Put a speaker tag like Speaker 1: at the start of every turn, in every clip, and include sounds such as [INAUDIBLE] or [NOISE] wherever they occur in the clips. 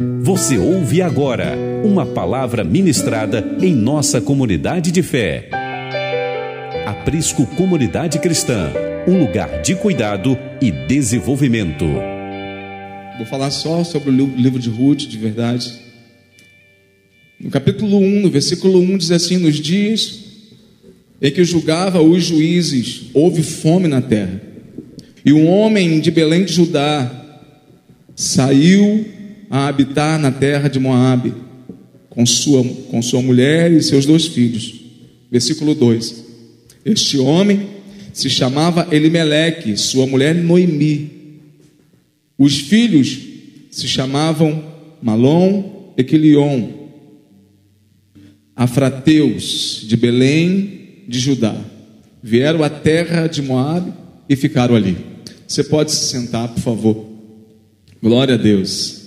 Speaker 1: Você ouve agora uma palavra ministrada em nossa comunidade de fé. Aprisco Comunidade Cristã, um lugar de cuidado e desenvolvimento.
Speaker 2: Vou falar só sobre o livro de Ruth, de verdade. No capítulo 1, no versículo 1, diz assim: Nos dias em que julgava os juízes, houve fome na terra. E um homem de Belém de Judá saiu a habitar na terra de Moabe com sua, com sua mulher e seus dois filhos. Versículo 2. Este homem se chamava Elimeleque, sua mulher Noemi. Os filhos se chamavam Malom e Quilion. Afrateus de Belém de Judá. Vieram à terra de Moabe e ficaram ali. Você pode se sentar, por favor. Glória a Deus.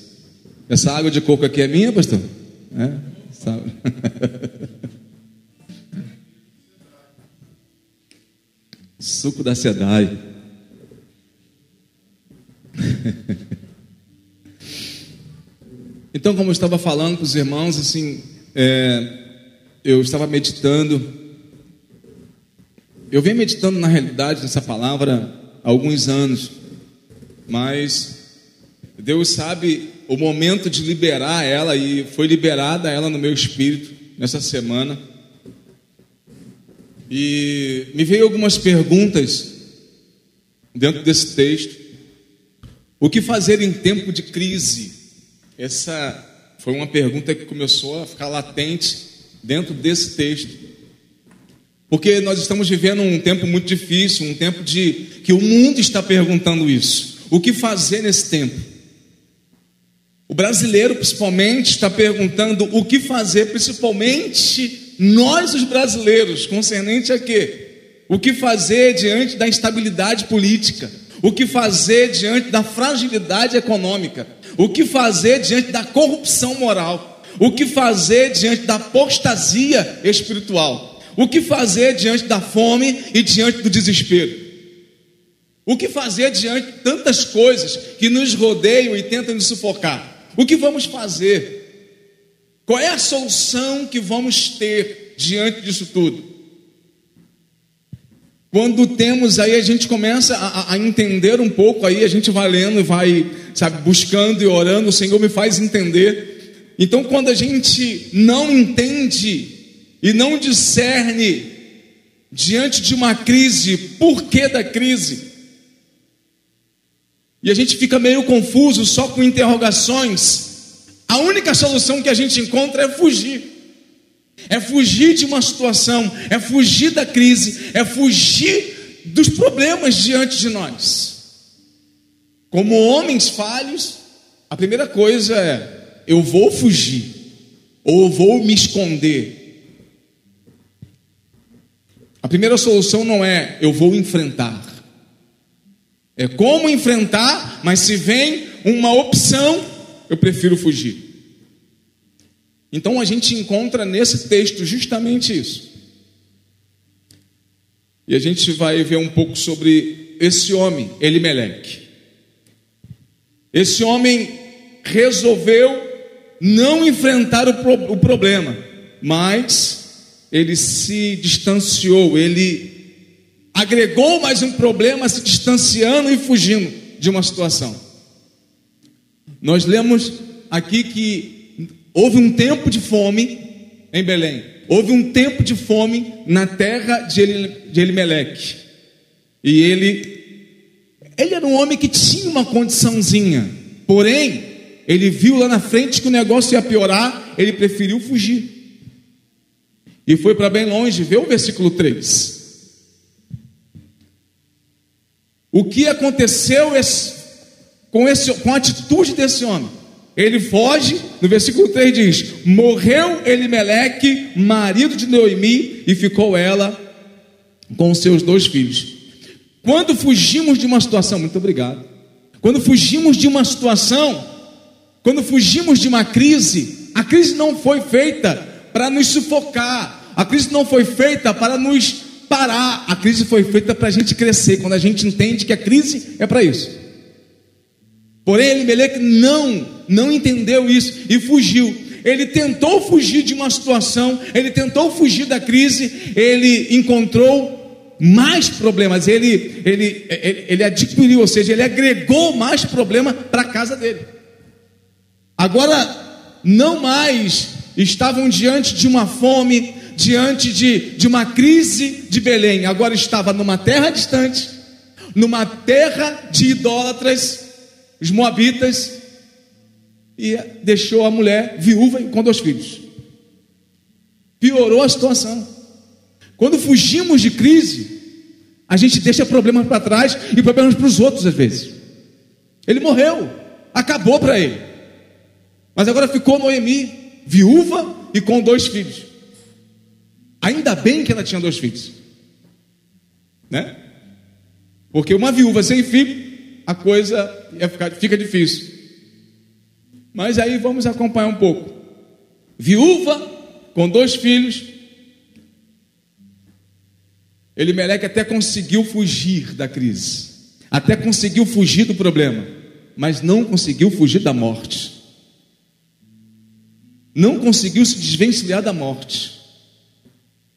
Speaker 2: Essa água de coco aqui é minha, pastor? É? Sabe? [LAUGHS] Suco da Sedai. [LAUGHS] então, como eu estava falando para os irmãos, assim, é, eu estava meditando. Eu venho meditando na realidade nessa palavra há alguns anos, mas Deus sabe o momento de liberar ela e foi liberada ela no meu espírito nessa semana. E me veio algumas perguntas dentro desse texto. O que fazer em tempo de crise? Essa foi uma pergunta que começou a ficar latente dentro desse texto. Porque nós estamos vivendo um tempo muito difícil, um tempo de que o mundo está perguntando isso. O que fazer nesse tempo? O brasileiro, principalmente, está perguntando o que fazer, principalmente nós, os brasileiros, concernente a quê? O que fazer diante da instabilidade política? O que fazer diante da fragilidade econômica? O que fazer diante da corrupção moral? O que fazer diante da apostasia espiritual? O que fazer diante da fome e diante do desespero? O que fazer diante de tantas coisas que nos rodeiam e tentam nos sufocar? O que vamos fazer? Qual é a solução que vamos ter diante disso tudo? Quando temos aí, a gente começa a, a, entender um pouco, aí a gente vai lendo vai, sabe, buscando e orando, o Senhor me faz entender. Então, quando a gente não entende e não discerne diante de uma crise, por que da crise? E a gente fica meio confuso só com interrogações. A única solução que a gente encontra é fugir. É fugir de uma situação, é fugir da crise, é fugir dos problemas diante de nós. Como homens falhos, a primeira coisa é: eu vou fugir, ou vou me esconder. A primeira solução não é eu vou enfrentar. É como enfrentar, mas se vem uma opção, eu prefiro fugir. Então a gente encontra nesse texto justamente isso. E a gente vai ver um pouco sobre esse homem, Elimeleque. Esse homem resolveu não enfrentar o, pro, o problema, mas ele se distanciou, ele agregou mais um problema se distanciando e fugindo de uma situação. Nós lemos aqui que houve um tempo de fome em Belém, houve um tempo de fome na terra de Elimeleque, e ele, ele era um homem que tinha uma condiçãozinha, porém, ele viu lá na frente que o negócio ia piorar, ele preferiu fugir. E foi para bem longe, vê o versículo 3. O que aconteceu com, esse, com a atitude desse homem? Ele foge, no versículo 3 diz: Morreu Elimeleque, marido de Noemi, e ficou ela com seus dois filhos. Quando fugimos de uma situação, muito obrigado. Quando fugimos de uma situação, quando fugimos de uma crise, a crise não foi feita para nos sufocar, a crise não foi feita para nos parar. A crise foi feita para a gente crescer. Quando a gente entende que a crise é para isso. Porém, Elimeleque não, não entendeu isso e fugiu. Ele tentou fugir de uma situação, ele tentou fugir da crise, ele encontrou mais problemas, ele, ele, ele, ele adquiriu, ou seja, ele agregou mais problema para a casa dele. Agora, não mais estavam diante de uma fome, diante de, de uma crise de Belém, agora estava numa terra distante, numa terra de idólatras, os moabitas, e deixou a mulher viúva com dois filhos. Piorou a situação. Quando fugimos de crise, a gente deixa problemas para trás e problemas para os outros às vezes. Ele morreu, acabou para ele. Mas agora ficou Noemi, viúva e com dois filhos. Ainda bem que ela tinha dois filhos, né? Porque uma viúva sem filho, a coisa ficar, fica difícil. Mas aí vamos acompanhar um pouco. Viúva com dois filhos. Elimeleque até conseguiu fugir da crise, até conseguiu fugir do problema, mas não conseguiu fugir da morte. Não conseguiu se desvencilhar da morte.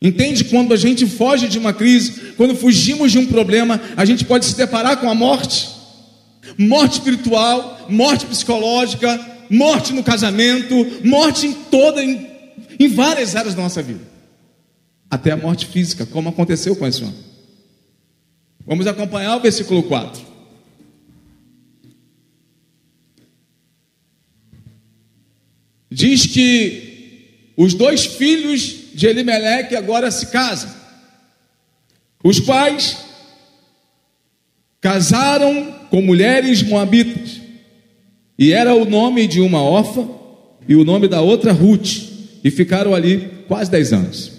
Speaker 2: Entende? Quando a gente foge de uma crise, quando fugimos de um problema, a gente pode se deparar com a morte. Morte espiritual, morte psicológica, morte no casamento, morte em toda, em, em várias áreas da nossa vida. Até a morte física, como aconteceu com esse homem. Vamos acompanhar o versículo 4. Diz que os dois filhos de Elimeleque agora se casam. Os pais casaram com mulheres moabitas. E era o nome de uma órfã e o nome da outra Ruth. E ficaram ali quase 10 anos.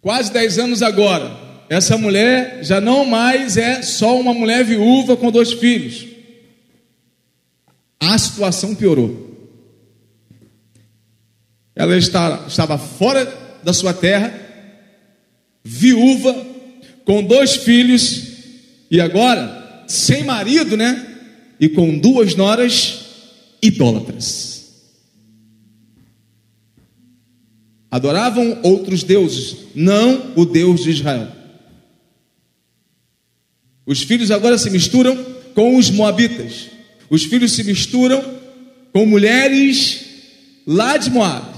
Speaker 2: Quase 10 anos agora. Essa mulher já não mais é só uma mulher viúva com dois filhos. A situação piorou. Ela estava fora da sua terra, viúva, com dois filhos, e agora sem marido, né? e com duas noras idólatras. Adoravam outros deuses, não o Deus de Israel. Os filhos agora se misturam com os moabitas. Os filhos se misturam com mulheres lá de Moab.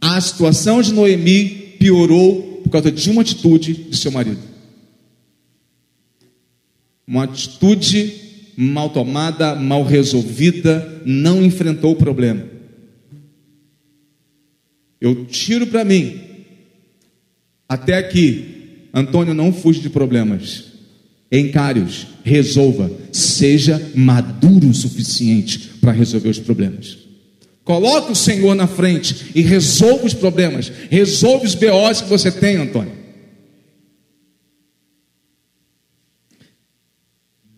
Speaker 2: A situação de Noemi piorou por causa de uma atitude de seu marido. Uma atitude mal tomada, mal resolvida, não enfrentou o problema. Eu tiro para mim. Até aqui, Antônio não fuge de problemas. Encare-os, resolva, seja maduro o suficiente para resolver os problemas. Coloque o Senhor na frente e resolva os problemas, resolva os BOs que você tem, Antônio.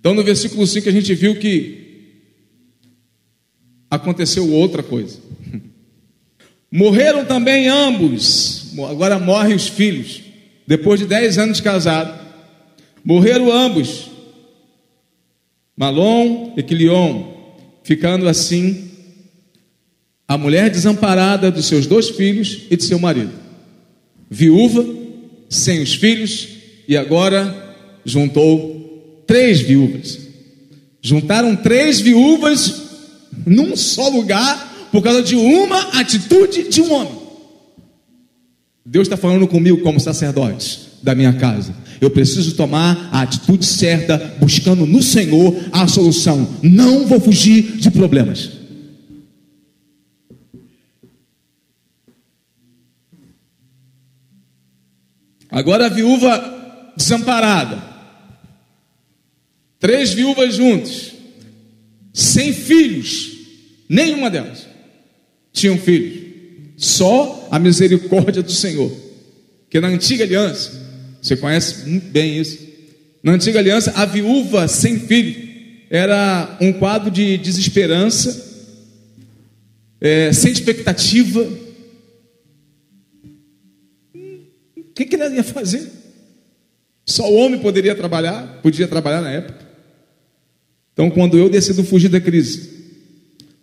Speaker 2: Então, no versículo 5, a gente viu que aconteceu outra coisa. [LAUGHS] Morreram também ambos, agora morrem os filhos, depois de 10 anos de casado. Morreram ambos, Malom e Quilion, ficando assim a mulher desamparada dos seus dois filhos e de seu marido, viúva, sem os filhos, e agora juntou três viúvas. Juntaram três viúvas num só lugar por causa de uma atitude de um homem. Deus está falando comigo como sacerdote da minha casa. Eu preciso tomar a atitude certa, buscando no Senhor a solução. Não vou fugir de problemas. Agora a viúva desamparada, Três viúvas juntas, sem filhos, nenhuma delas tinham filhos, só a misericórdia do Senhor. Que na antiga aliança, você conhece muito bem isso. Na antiga aliança, a viúva sem filho era um quadro de desesperança, é, sem expectativa. Que, que ela ia fazer? Só o homem poderia trabalhar, podia trabalhar na época. Então, quando eu decido fugir da crise,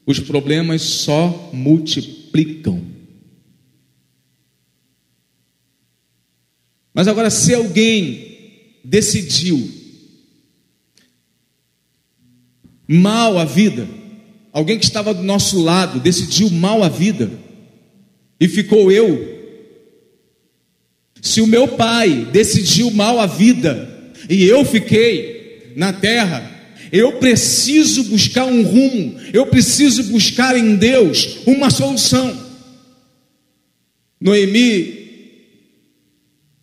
Speaker 2: os problemas só multiplicam. Mas agora, se alguém decidiu mal a vida, alguém que estava do nosso lado decidiu mal a vida, e ficou eu. Se o meu pai decidiu mal a vida, e eu fiquei na terra, eu preciso buscar um rumo, eu preciso buscar em Deus uma solução. Noemi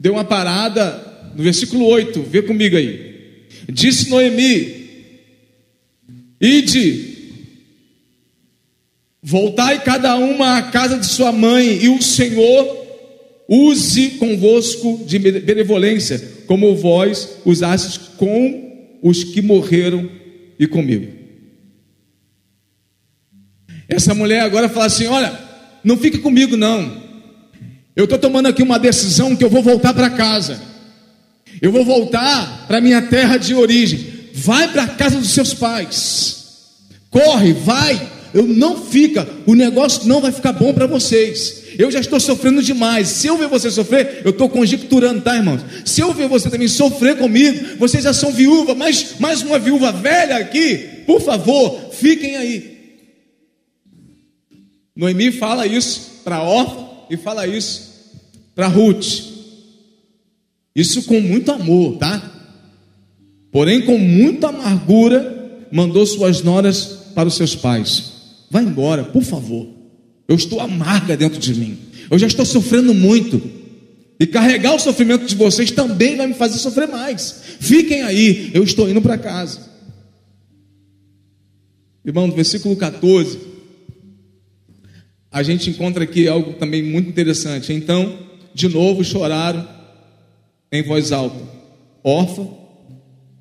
Speaker 2: deu uma parada no versículo 8, vê comigo aí. Disse Noemi: Ide, voltai cada uma à casa de sua mãe, e o Senhor use convosco de benevolência, como vós usastes com os que morreram e comigo. Essa mulher agora fala assim: Olha, não fique comigo, não. Eu estou tomando aqui uma decisão que eu vou voltar para casa. Eu vou voltar para minha terra de origem. Vai para a casa dos seus pais. Corre, vai. Eu não fica. O negócio não vai ficar bom para vocês. Eu já estou sofrendo demais. Se eu ver você sofrer, eu estou conjecturando, tá, irmãos? Se eu ver você também sofrer comigo, vocês já são viúva, mas mais uma viúva velha aqui, por favor, fiquem aí. Noemi fala isso para Orfa e fala isso para Ruth. Isso com muito amor, tá? Porém, com muita amargura, mandou suas noras para os seus pais. Vai embora, por favor. Eu estou amarga dentro de mim. Eu já estou sofrendo muito. E carregar o sofrimento de vocês também vai me fazer sofrer mais. Fiquem aí, eu estou indo para casa. Irmão, no versículo 14, a gente encontra aqui algo também muito interessante. Então, de novo choraram em voz alta. Orfa,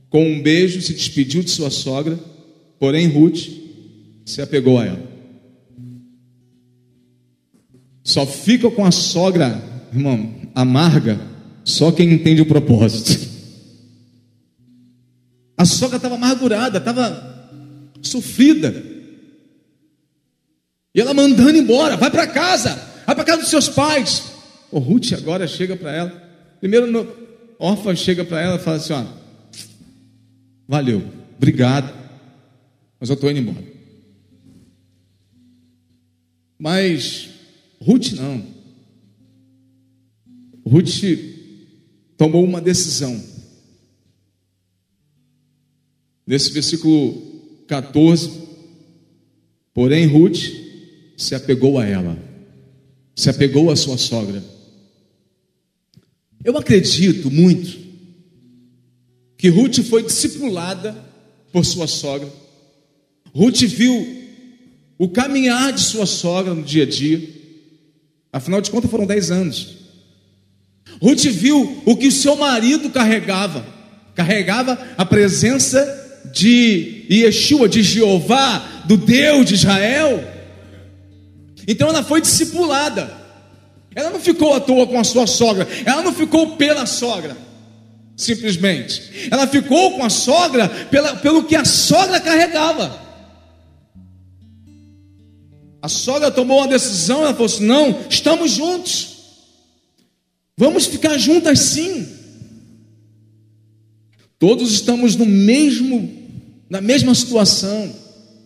Speaker 2: com um beijo, se despediu de sua sogra, porém Ruth se apegou a ela. Só fica com a sogra, irmão, amarga, só quem entende o propósito. A sogra estava amargurada, estava sofrida. E ela mandando embora, vai para casa, vai para casa dos seus pais. O Ruth agora chega para ela. Primeiro, no, órfã chega para ela e fala assim: ó, valeu, obrigado, mas eu estou indo embora. Mas Ruth não. Ruth tomou uma decisão. Nesse versículo 14, porém Ruth se apegou a ela, se apegou à sua sogra. Eu acredito muito que Ruth foi discipulada por sua sogra. Ruth viu o caminhar de sua sogra no dia a dia. Afinal de contas, foram dez anos. Ruth viu o que o seu marido carregava. Carregava a presença de Yeshua, de Jeová, do Deus de Israel. Então ela foi discipulada. Ela não ficou à toa com a sua sogra. Ela não ficou pela sogra. Simplesmente. Ela ficou com a sogra pela, pelo que a sogra carregava. A sogra tomou uma decisão, ela falou assim: não, estamos juntos. Vamos ficar juntas sim. Todos estamos no mesmo, na mesma situação.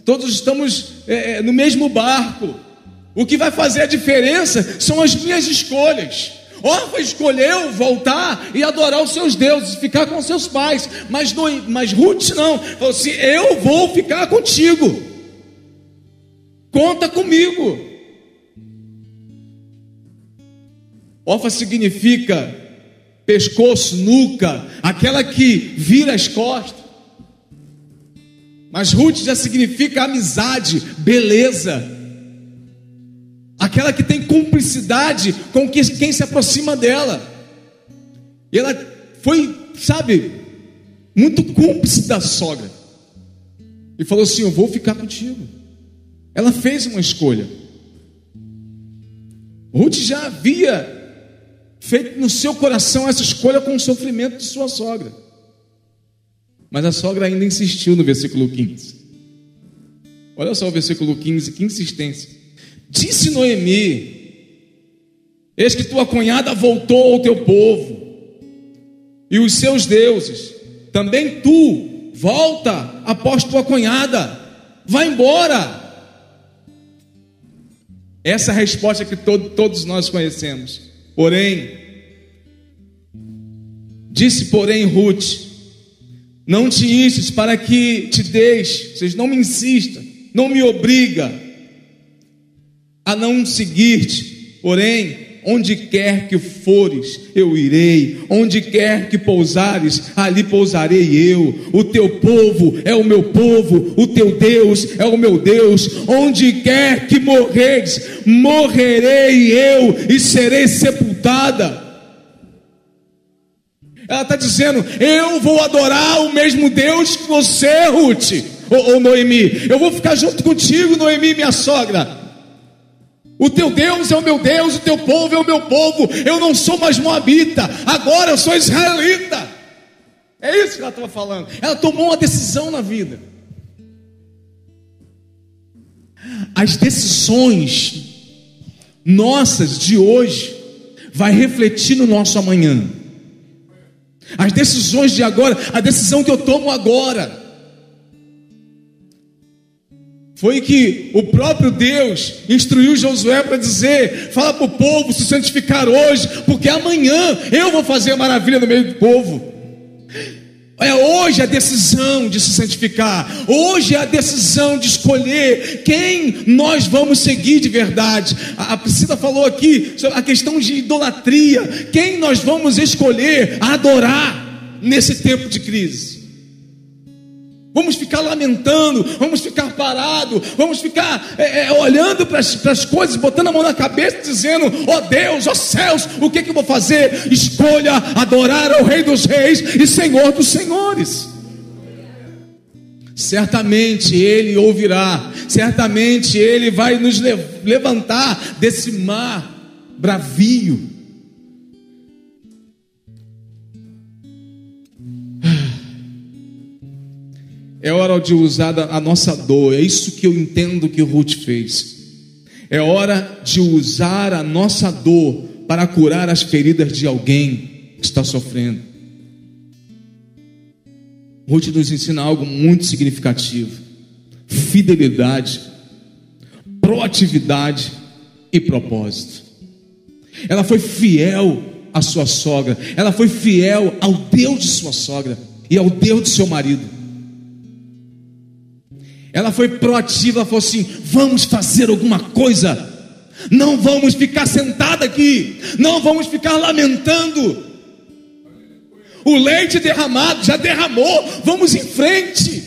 Speaker 2: Todos estamos é, é, no mesmo barco. O que vai fazer a diferença são as minhas escolhas. Orfa escolheu voltar e adorar os seus deuses, ficar com seus pais, mas, mas Ruth não, falou assim: eu vou ficar contigo. Conta comigo. Ofa significa pescoço, nuca, aquela que vira as costas. Mas Ruth já significa amizade, beleza. Aquela que tem cumplicidade com quem se aproxima dela. E ela foi, sabe, muito cúmplice da sogra. E falou assim: Eu vou ficar contigo. Ela fez uma escolha. Ruth já havia feito no seu coração essa escolha com o sofrimento de sua sogra. Mas a sogra ainda insistiu no versículo 15. Olha só o versículo 15, que insistência. Disse Noemi: Eis que tua cunhada voltou ao teu povo e os seus deuses. Também tu volta após tua cunhada. Vai embora. Essa é a resposta que todo, todos nós conhecemos. Porém, disse, porém, Ruth: Não te instes para que te deixe, vocês não me insistam, não me obriga a não seguir-te, porém, Onde quer que fores, eu irei. Onde quer que pousares, ali pousarei eu. O teu povo é o meu povo, o teu Deus é o meu Deus. Onde quer que morreres, morrerei eu e serei sepultada. Ela está dizendo: Eu vou adorar o mesmo Deus que você, Ruth, ou, ou Noemi. Eu vou ficar junto contigo, Noemi, minha sogra. O teu Deus é o meu Deus, o teu povo é o meu povo. Eu não sou mais moabita, agora eu sou israelita. É isso que ela estava falando. Ela tomou uma decisão na vida. As decisões nossas de hoje vai refletir no nosso amanhã. As decisões de agora, a decisão que eu tomo agora foi que o próprio Deus instruiu Josué para dizer: fala para o povo se santificar hoje, porque amanhã eu vou fazer a maravilha no meio do povo. É hoje a decisão de se santificar, hoje é a decisão de escolher quem nós vamos seguir de verdade. A Priscila falou aqui sobre a questão de idolatria, quem nós vamos escolher adorar nesse tempo de crise. Vamos ficar lamentando, vamos ficar parado, vamos ficar é, é, olhando para as coisas, botando a mão na cabeça, dizendo: ó oh Deus, ó oh céus, o que, que eu vou fazer? Escolha adorar ao Rei dos Reis e Senhor dos Senhores. Certamente Ele ouvirá, certamente Ele vai nos levantar desse mar bravio É hora de usar a nossa dor. É isso que eu entendo que Ruth fez. É hora de usar a nossa dor para curar as feridas de alguém que está sofrendo. Ruth nos ensina algo muito significativo: fidelidade, proatividade e propósito. Ela foi fiel à sua sogra, ela foi fiel ao Deus de sua sogra e ao Deus de seu marido. Ela foi proativa, falou assim: vamos fazer alguma coisa. Não vamos ficar sentada aqui, não vamos ficar lamentando. O leite derramado já derramou, vamos em frente.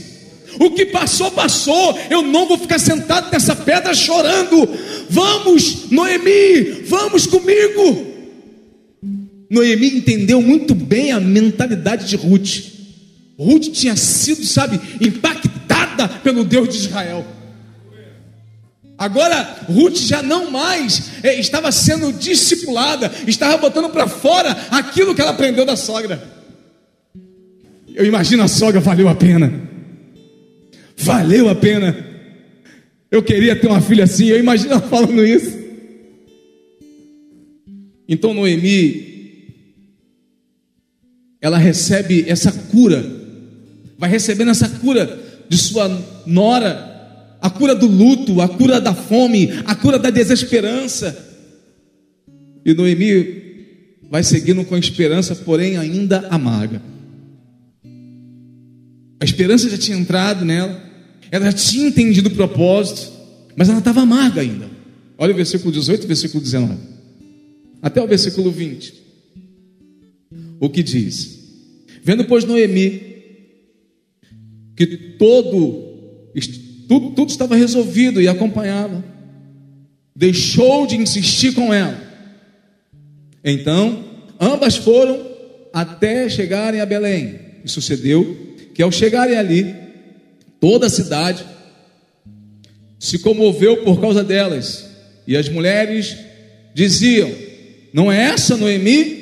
Speaker 2: O que passou, passou. Eu não vou ficar sentado nessa pedra chorando. Vamos, Noemi, vamos comigo. Noemi entendeu muito bem a mentalidade de Ruth. Ruth tinha sido, sabe, impactada pelo Deus de Israel. Agora, Ruth já não mais eh, estava sendo discipulada, estava botando para fora aquilo que ela aprendeu da sogra. Eu imagino a sogra, valeu a pena. Valeu a pena. Eu queria ter uma filha assim, eu imagino ela falando isso. Então Noemi, ela recebe essa cura, vai recebendo essa cura de sua nora, a cura do luto, a cura da fome, a cura da desesperança. E Noemi vai seguindo com esperança, porém ainda amarga. A esperança já tinha entrado nela, ela já tinha entendido o propósito, mas ela estava amarga ainda. Olha o versículo 18 e versículo 19, até o versículo 20. O que diz? Vendo, pois, Noemi que todo, tudo, tudo estava resolvido e acompanhava. Deixou de insistir com ela. Então, ambas foram até chegarem a Belém. E sucedeu que ao chegarem ali, toda a cidade se comoveu por causa delas. E as mulheres diziam: Não é essa Noemi?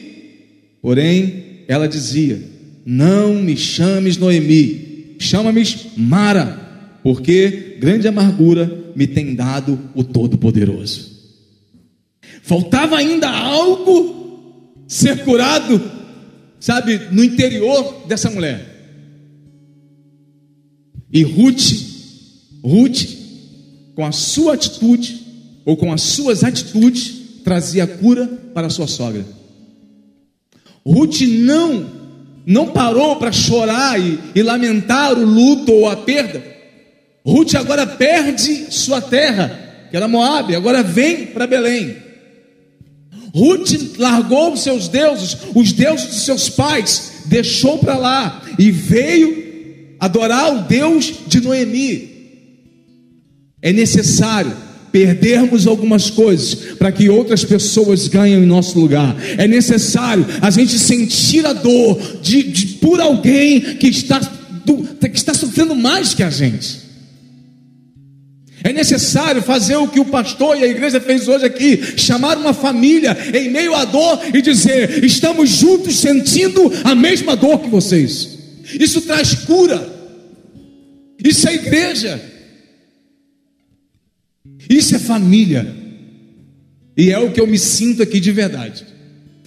Speaker 2: Porém, ela dizia: Não me chames Noemi, chama-me Mara, porque grande amargura me tem dado o Todo-Poderoso. Faltava ainda algo ser curado, sabe, no interior dessa mulher. E Ruth, Ruth, com a sua atitude, ou com as suas atitudes, trazia cura para sua sogra. Ruth não, não parou para chorar e, e lamentar o luto ou a perda. Ruth agora perde sua terra, que era Moabe, agora vem para Belém. Ruth largou os seus deuses, os deuses de seus pais, deixou para lá e veio adorar o Deus de Noemi. É necessário perdermos algumas coisas para que outras pessoas ganhem em nosso lugar. É necessário a gente sentir a dor de, de por alguém que está, do, que está sofrendo mais que a gente. É necessário fazer o que o pastor e a igreja fez hoje aqui: chamar uma família em meio à dor e dizer: estamos juntos sentindo a mesma dor que vocês. Isso traz cura. Isso é igreja. Isso é família. E é o que eu me sinto aqui de verdade.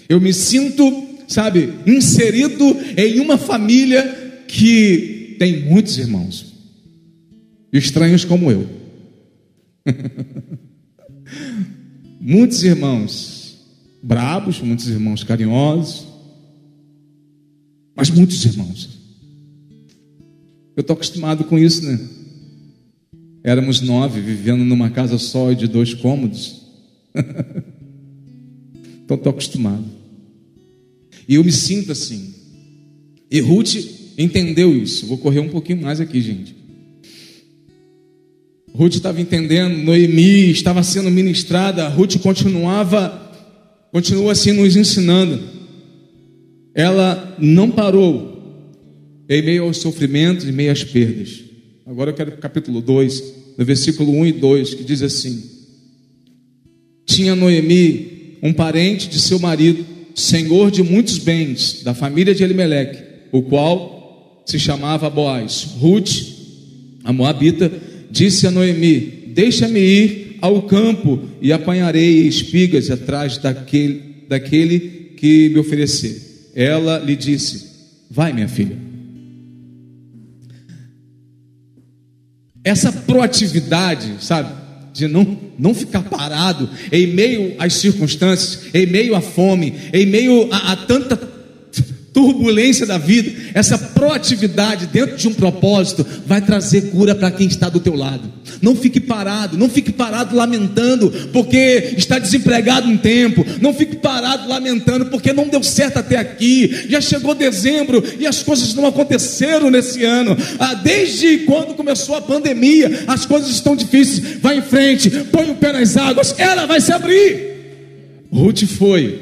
Speaker 2: Eu me sinto, sabe, inserido em uma família que tem muitos irmãos, estranhos como eu. [LAUGHS] muitos irmãos brabos, muitos irmãos carinhosos, mas muitos irmãos. Eu estou acostumado com isso, né? Éramos nove, vivendo numa casa só de dois cômodos. [LAUGHS] então estou acostumado. E eu me sinto assim. E Ruth entendeu isso. Vou correr um pouquinho mais aqui, gente. Ruth estava entendendo, Noemi estava sendo ministrada, Ruth continuava, continua assim nos ensinando. Ela não parou em meio aos sofrimentos, em meio às perdas. Agora eu quero capítulo 2, no versículo 1 e 2, que diz assim: Tinha Noemi um parente de seu marido, senhor de muitos bens, da família de Elimeleque, o qual se chamava Boaz. Ruth, a moabita, disse a Noemi: Deixa-me ir ao campo e apanharei espigas atrás daquele, daquele que me oferecer. Ela lhe disse: Vai, minha filha. Essa proatividade, sabe? De não, não ficar parado em meio às circunstâncias, em meio à fome, em meio a, a tanta turbulência da vida, essa proatividade dentro de um propósito vai trazer cura para quem está do teu lado. Não fique parado, não fique parado lamentando porque está desempregado um tempo. Não fique parado lamentando porque não deu certo até aqui. Já chegou dezembro e as coisas não aconteceram nesse ano. Ah, desde quando começou a pandemia, as coisas estão difíceis. Vai em frente, põe o pé nas águas, ela vai se abrir. Ruth foi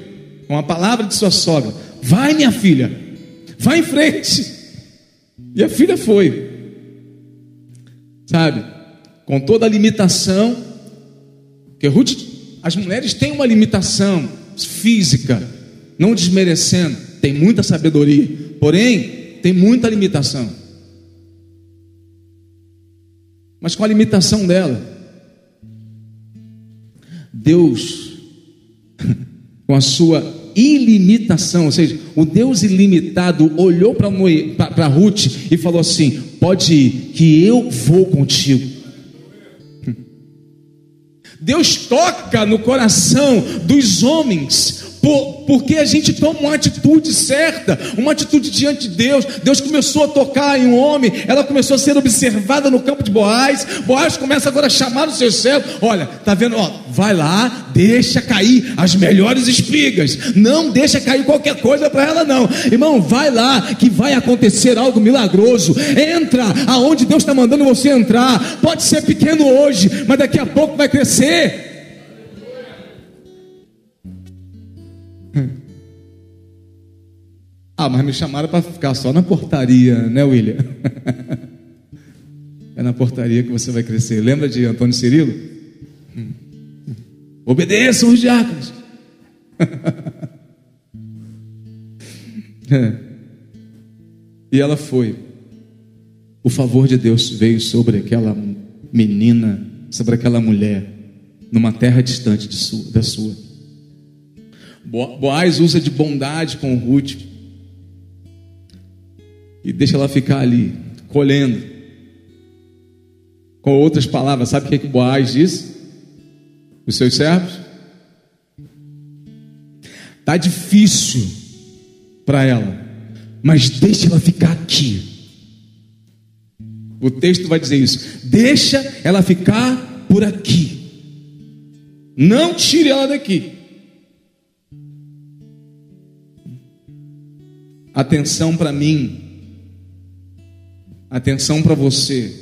Speaker 2: com a palavra de sua sogra Vai, minha filha, vai em frente. E a filha foi, sabe, com toda a limitação, que Ruth, as mulheres têm uma limitação física, não desmerecendo, tem muita sabedoria, porém, tem muita limitação. Mas com a limitação dela, Deus, [LAUGHS] com a sua ilimitação, ou seja, o Deus ilimitado olhou para Ruth e falou assim: Pode ir, que eu vou contigo. Deus toca no coração dos homens por, porque a gente toma uma atitude certa, uma atitude diante de Deus. Deus começou a tocar em um homem, ela começou a ser observada no campo de Boaz. Boaz começa agora a chamar os seus servos: Olha, tá vendo? Ó, vai lá, deixa cair as melhores espigas. Não deixa cair qualquer coisa para ela, não. Irmão, vai lá que vai acontecer algo milagroso. Entra aonde Deus está mandando você entrar. Pode ser pequeno hoje, mas daqui a pouco vai crescer. Ah, mas me chamaram para ficar só na portaria, né, William? [LAUGHS] é na portaria que você vai crescer. Lembra de Antônio Cirilo? Hum. Obedeçam os diáconos. [LAUGHS] é. E ela foi. O favor de Deus veio sobre aquela menina, sobre aquela mulher, numa terra distante sua, da sua. Boaz usa de bondade com Ruth e deixa ela ficar ali, colhendo. Com outras palavras, sabe o que, é que Boaz diz? Os seus servos? Tá difícil para ela, mas deixa ela ficar aqui. O texto vai dizer isso. Deixa ela ficar por aqui. Não tire ela daqui. Atenção para mim. Atenção para você.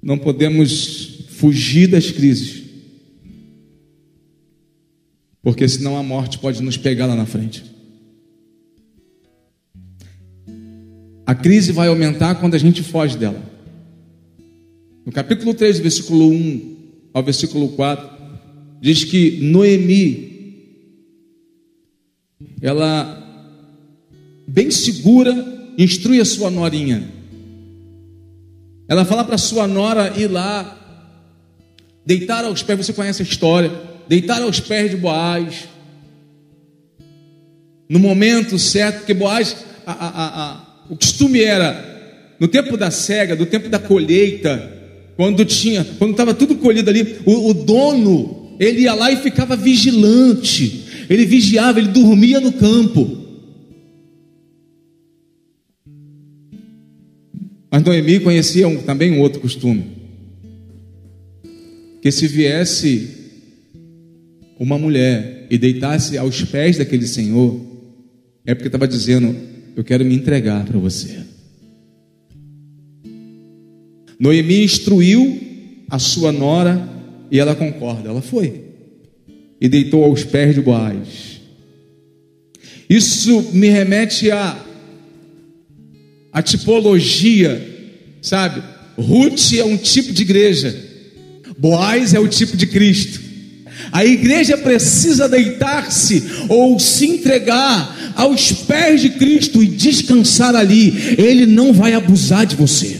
Speaker 2: Não podemos fugir das crises. Porque senão a morte pode nos pegar lá na frente. A crise vai aumentar quando a gente foge dela. No capítulo 3, versículo 1 ao versículo 4, diz que Noemi, ela, bem segura, instrui a sua norinha. Ela fala para sua nora ir lá, deitar aos pés, você conhece a história, deitar aos pés de Boaz, no momento certo, porque Boaz, a, a, a, o costume era, no tempo da cega, do tempo da colheita, quando tinha, quando estava tudo colhido ali, o, o dono, ele ia lá e ficava vigilante. Ele vigiava, ele dormia no campo. Mas Noemi conhecia um, também um outro costume. Que se viesse uma mulher e deitasse aos pés daquele senhor, é porque estava dizendo: Eu quero me entregar para você. Noemi instruiu a sua nora e ela concorda. Ela foi e deitou aos pés de Boaz. Isso me remete a a tipologia, sabe? Ruth é um tipo de igreja. Boaz é o tipo de Cristo. A igreja precisa deitar-se ou se entregar aos pés de Cristo e descansar ali. Ele não vai abusar de você.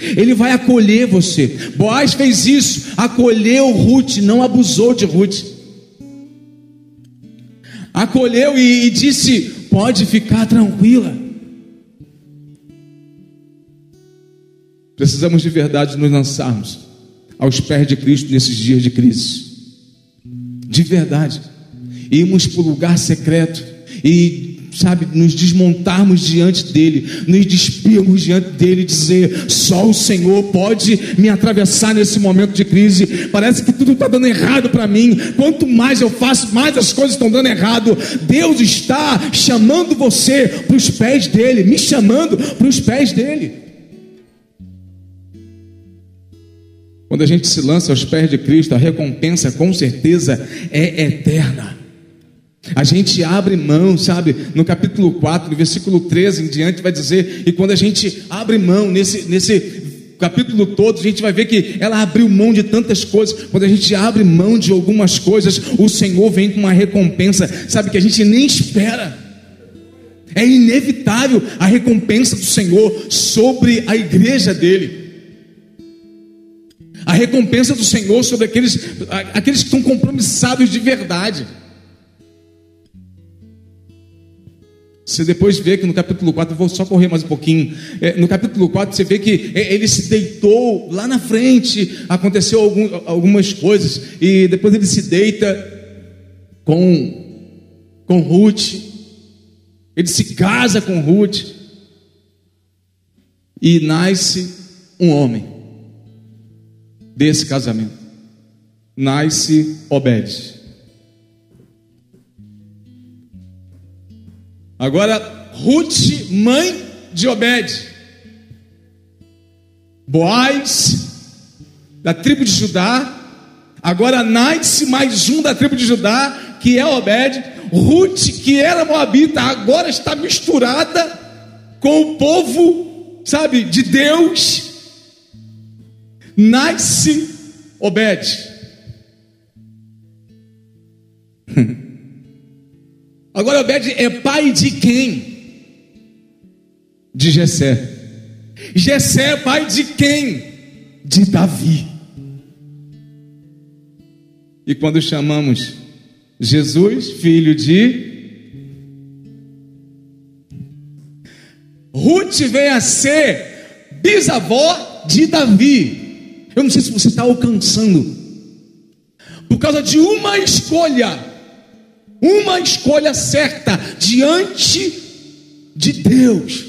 Speaker 2: Ele vai acolher você. Boaz fez isso, acolheu Ruth, não abusou de Ruth. Acolheu e, e disse: pode ficar tranquila. Precisamos de verdade nos lançarmos aos pés de Cristo nesses dias de crise. De verdade. Irmos para o lugar secreto e sabe, nos desmontarmos diante dele, nos despirmos diante dele dizer: só o Senhor pode me atravessar nesse momento de crise. Parece que tudo está dando errado para mim. Quanto mais eu faço, mais as coisas estão dando errado. Deus está chamando você para os pés dele, me chamando para os pés dele. Quando a gente se lança aos pés de Cristo, a recompensa com certeza é eterna. A gente abre mão, sabe? No capítulo 4, no versículo 13 em diante, vai dizer: e quando a gente abre mão nesse, nesse capítulo todo, a gente vai ver que ela abriu mão de tantas coisas. Quando a gente abre mão de algumas coisas, o Senhor vem com uma recompensa, sabe? Que a gente nem espera. É inevitável a recompensa do Senhor sobre a igreja dele. A recompensa do Senhor sobre aqueles, aqueles que estão compromissados de verdade. Você depois vê que no capítulo 4, vou só correr mais um pouquinho. É, no capítulo 4, você vê que é, ele se deitou lá na frente, aconteceu algum, algumas coisas, e depois ele se deita com, com Ruth, ele se casa com Ruth, e nasce um homem desse casamento. Nasce Obed. Agora, Ruth, mãe de Obed. Boaz, da tribo de Judá. Agora nasce mais um da tribo de Judá, que é Obed. Ruth, que era moabita, agora está misturada com o povo, sabe, de Deus. Nasce Obed. [LAUGHS] Agora Obed é pai de quem? De Jessé. Jessé é pai de quem? De Davi. E quando chamamos Jesus, filho de Ruth veio a ser bisavó de Davi. Eu não sei se você está alcançando, por causa de uma escolha, uma escolha certa diante de Deus.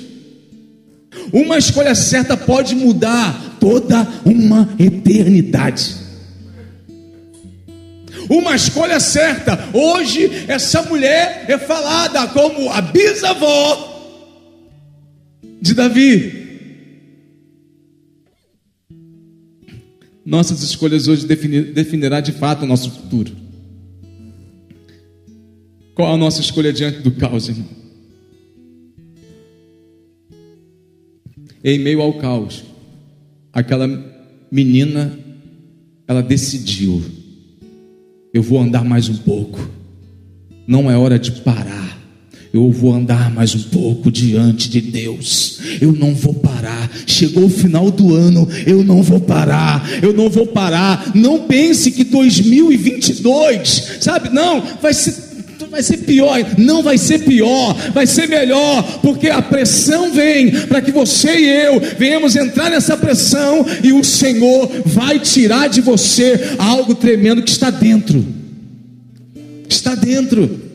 Speaker 2: Uma escolha certa pode mudar toda uma eternidade. Uma escolha certa. Hoje, essa mulher é falada como a bisavó de Davi. Nossas escolhas hoje definir, definirá de fato o nosso futuro. Qual a nossa escolha diante do caos, irmão? Em meio ao caos, aquela menina, ela decidiu: eu vou andar mais um pouco, não é hora de parar. Eu vou andar mais um pouco diante de Deus. Eu não vou parar. Chegou o final do ano, eu não vou parar. Eu não vou parar. Não pense que 2022, sabe? Não, vai ser vai ser pior, não vai ser pior, vai ser melhor, porque a pressão vem para que você e eu venhamos entrar nessa pressão e o Senhor vai tirar de você algo tremendo que está dentro. Está dentro.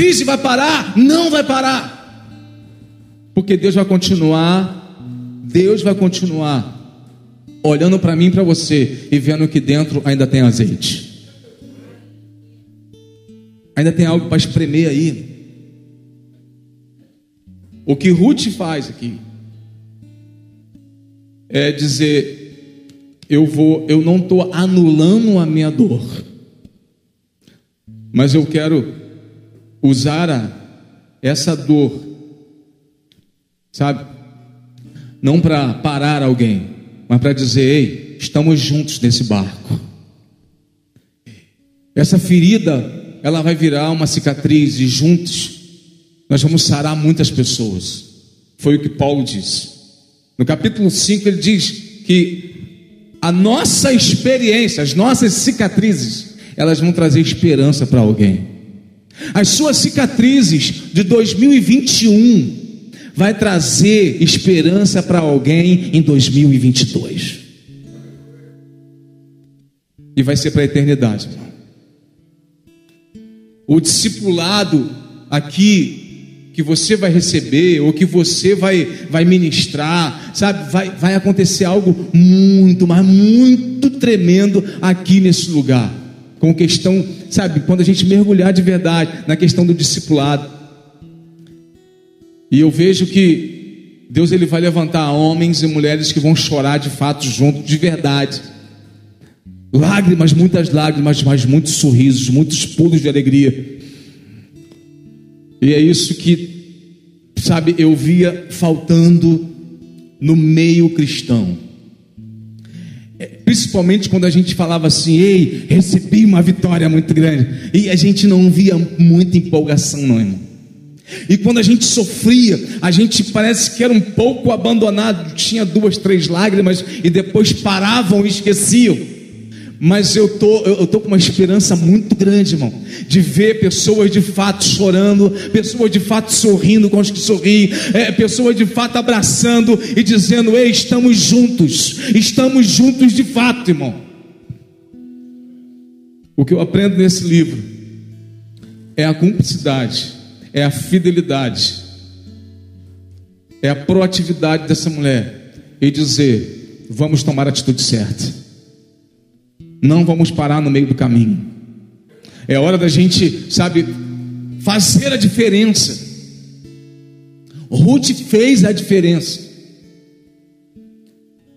Speaker 2: Crise vai parar? Não vai parar. Porque Deus vai continuar, Deus vai continuar olhando para mim e para você e vendo que dentro ainda tem azeite. Ainda tem algo para espremer aí. O que Ruth faz aqui é dizer: eu vou, eu não estou anulando a minha dor, mas eu quero usar essa dor, sabe? Não para parar alguém, mas para dizer: ei, estamos juntos nesse barco. Essa ferida, ela vai virar uma cicatriz e juntos nós vamos sarar muitas pessoas. Foi o que Paulo disse. No capítulo 5 ele diz que a nossa experiência, as nossas cicatrizes, elas vão trazer esperança para alguém. As suas cicatrizes de 2021 vai trazer esperança para alguém em 2022. E vai ser para a eternidade. O discipulado aqui que você vai receber ou que você vai, vai ministrar, sabe, vai, vai acontecer algo muito, mas muito tremendo aqui nesse lugar com questão, sabe, quando a gente mergulhar de verdade na questão do discipulado. E eu vejo que Deus ele vai levantar homens e mulheres que vão chorar de fato junto, de verdade. Lágrimas, muitas lágrimas, mas muitos sorrisos, muitos pulos de alegria. E é isso que, sabe, eu via faltando no meio cristão. Principalmente quando a gente falava assim, ei, recebi uma vitória muito grande. E a gente não via muita empolgação, não, irmão. E quando a gente sofria, a gente parece que era um pouco abandonado, tinha duas, três lágrimas e depois paravam e esqueciam. Mas eu tô, eu tô com uma esperança muito grande, irmão, de ver pessoas de fato chorando, pessoas de fato sorrindo com os que sorriem, é, pessoas de fato abraçando e dizendo: Ei, estamos juntos, estamos juntos de fato, irmão. O que eu aprendo nesse livro é a cumplicidade, é a fidelidade, é a proatividade dessa mulher e dizer: Vamos tomar a atitude certa. Não vamos parar no meio do caminho. É hora da gente, sabe, fazer a diferença. Ruth fez a diferença.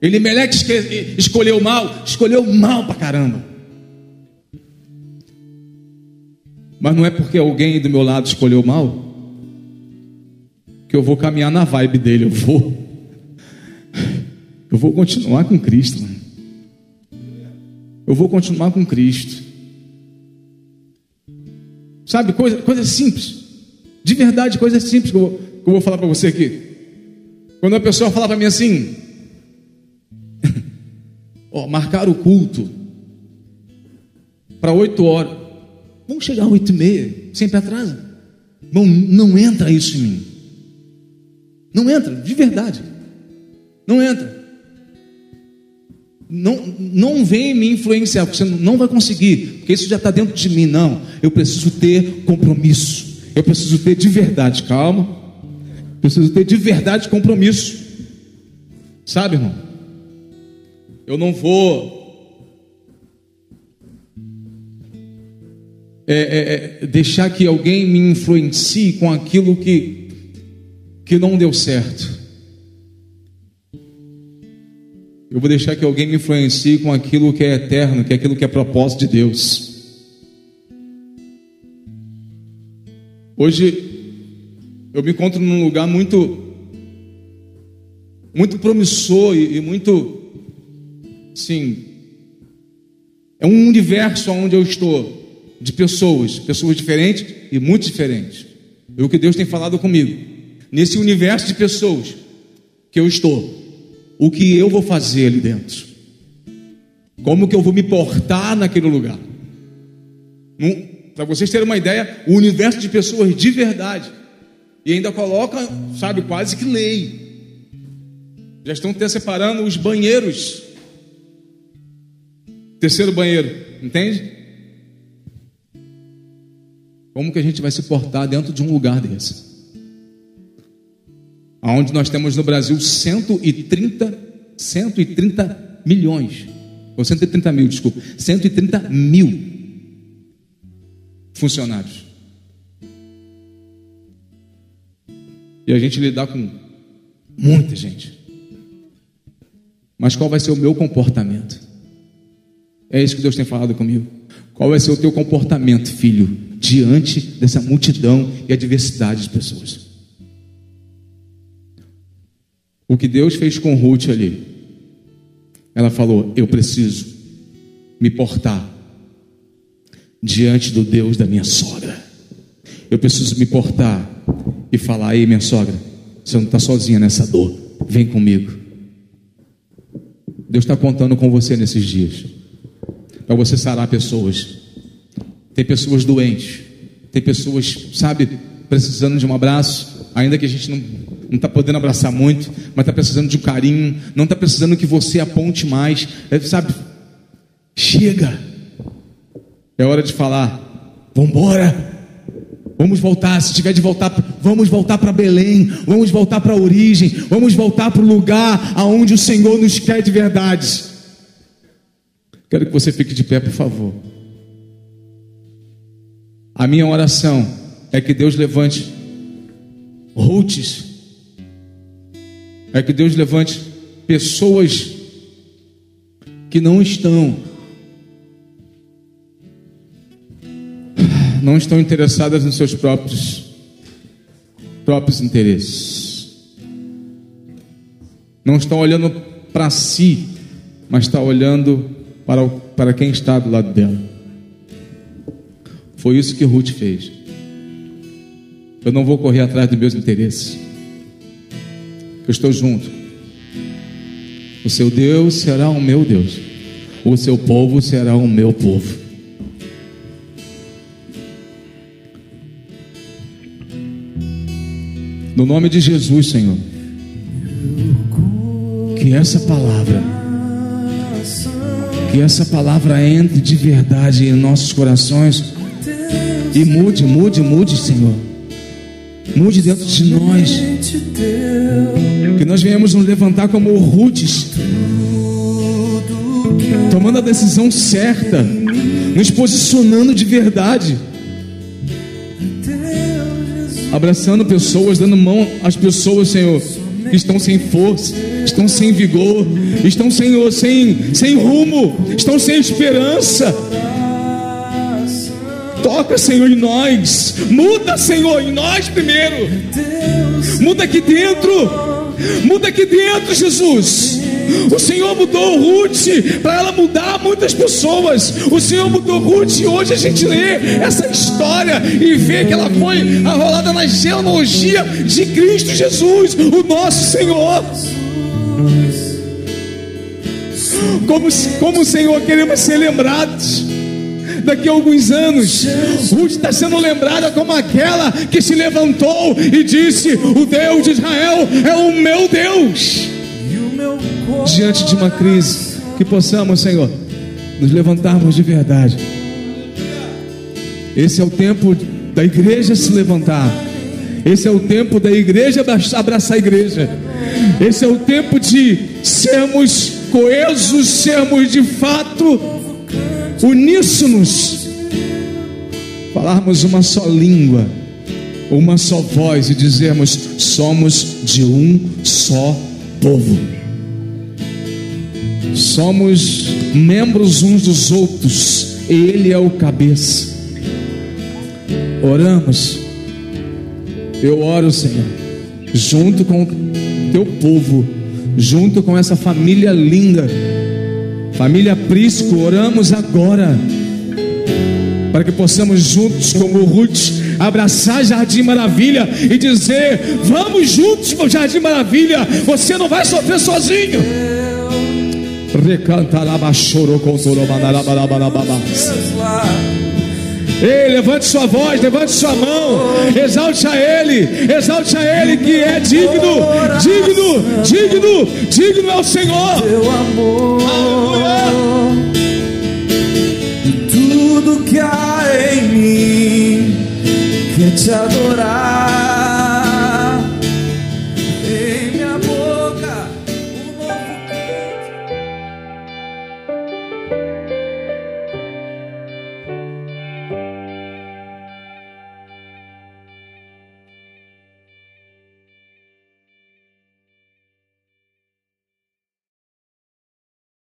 Speaker 2: Elimeleque escolheu mal, escolheu mal pra caramba. Mas não é porque alguém do meu lado escolheu mal que eu vou caminhar na vibe dele. Eu vou, eu vou continuar com Cristo. Eu vou continuar com Cristo. Sabe, coisa, coisa simples. De verdade, coisa simples que eu, que eu vou falar para você aqui. Quando a pessoa fala para mim assim, [LAUGHS] ó, marcar o culto para oito horas. Vamos chegar às oito e meia, sempre atrasa. Não, não entra isso em mim. Não entra, de verdade. Não entra. Não, não vem me influenciar, porque você não vai conseguir, porque isso já está dentro de mim. Não, eu preciso ter compromisso. Eu preciso ter de verdade, calma. Preciso ter de verdade compromisso. Sabe, irmão? Eu não vou é, é, é, deixar que alguém me influencie com aquilo que, que não deu certo. Eu vou deixar que alguém me influencie com aquilo que é eterno, que é aquilo que é propósito de Deus. Hoje eu me encontro num lugar muito muito promissor e, e muito sim é um universo onde eu estou de pessoas, pessoas diferentes e muito diferentes. É o que Deus tem falado comigo. Nesse universo de pessoas que eu estou, o que eu vou fazer ali dentro? Como que eu vou me portar naquele lugar? Para vocês terem uma ideia, o universo de pessoas de verdade. E ainda coloca, sabe, quase que lei. Já estão até separando os banheiros. Terceiro banheiro, entende? Como que a gente vai se portar dentro de um lugar desse? Onde nós temos no Brasil 130, 130 milhões, ou 130 mil, desculpa, 130 mil funcionários. E a gente lidar com muita gente. Mas qual vai ser o meu comportamento? É isso que Deus tem falado comigo. Qual vai ser o teu comportamento, filho, diante dessa multidão e a diversidade de pessoas? O que Deus fez com Ruth ali, ela falou: Eu preciso me portar diante do Deus da minha sogra. Eu preciso me portar e falar: Ei, minha sogra, você não está sozinha nessa dor, vem comigo. Deus está contando com você nesses dias para você sarar pessoas. Tem pessoas doentes, tem pessoas, sabe, precisando de um abraço, ainda que a gente não está podendo abraçar muito, mas está precisando de um carinho, não está precisando que você aponte mais, é, sabe? Chega, é hora de falar, vamos embora. Vamos voltar, se tiver de voltar, vamos voltar para Belém, vamos voltar para a origem, vamos voltar para o lugar aonde o Senhor nos quer de verdade. Quero que você fique de pé, por favor. A minha oração é que Deus levante Rutes, é que Deus levante pessoas que não estão não estão interessadas nos seus próprios próprios interesses. Não estão olhando para si, mas está olhando para, para quem está do lado dela. Foi isso que Ruth fez. Eu não vou correr atrás dos meus interesses. Eu estou junto. O seu Deus será o meu Deus. O seu povo será o meu povo. No nome de Jesus, Senhor. Que essa palavra que essa palavra entre de verdade em nossos corações e mude, mude, mude, Senhor. Mude dentro de nós. Que nós venhamos nos levantar como Rutes, tomando a decisão certa, nos posicionando de verdade, abraçando pessoas, dando mão às pessoas, Senhor, que estão sem força, estão sem vigor, estão sem, sem, sem rumo, estão sem esperança. Toca, Senhor, em nós. Muda, Senhor, em nós primeiro. Muda aqui dentro. Muda aqui dentro, Jesus. O Senhor mudou Ruth para ela mudar muitas pessoas. O Senhor mudou Ruth e hoje a gente lê essa história e vê que ela foi arrolada na genealogia de Cristo Jesus, o nosso Senhor. Como, como o Senhor queremos ser lembrados daqui a alguns anos. Ruth está sendo lembrada como aquela que se levantou e disse: O Deus de Israel é o meu Deus. Diante de uma crise, que possamos, Senhor, nos levantarmos de verdade. Esse é o tempo da igreja se levantar. Esse é o tempo da igreja abraçar a igreja. Esse é o tempo de sermos coesos, sermos de fato uníssonos, falarmos uma só língua, uma só voz e dizermos: somos de um só povo. Somos membros uns dos outros, Ele é o cabeça. Oramos, eu oro, Senhor, junto com o teu povo, junto com essa família linda Família Prisco, oramos agora para que possamos juntos, como Ruth, abraçar Jardim Maravilha e dizer: Vamos juntos para o Jardim Maravilha, você não vai sofrer sozinho. Recanta lá, chorou com Ei, levante sua voz, levante sua mão, exalte a Ele, exalte a Ele que é digno, digno, digno, digno é o Senhor. Teu amor, Aleluia.
Speaker 3: tudo que há em mim que te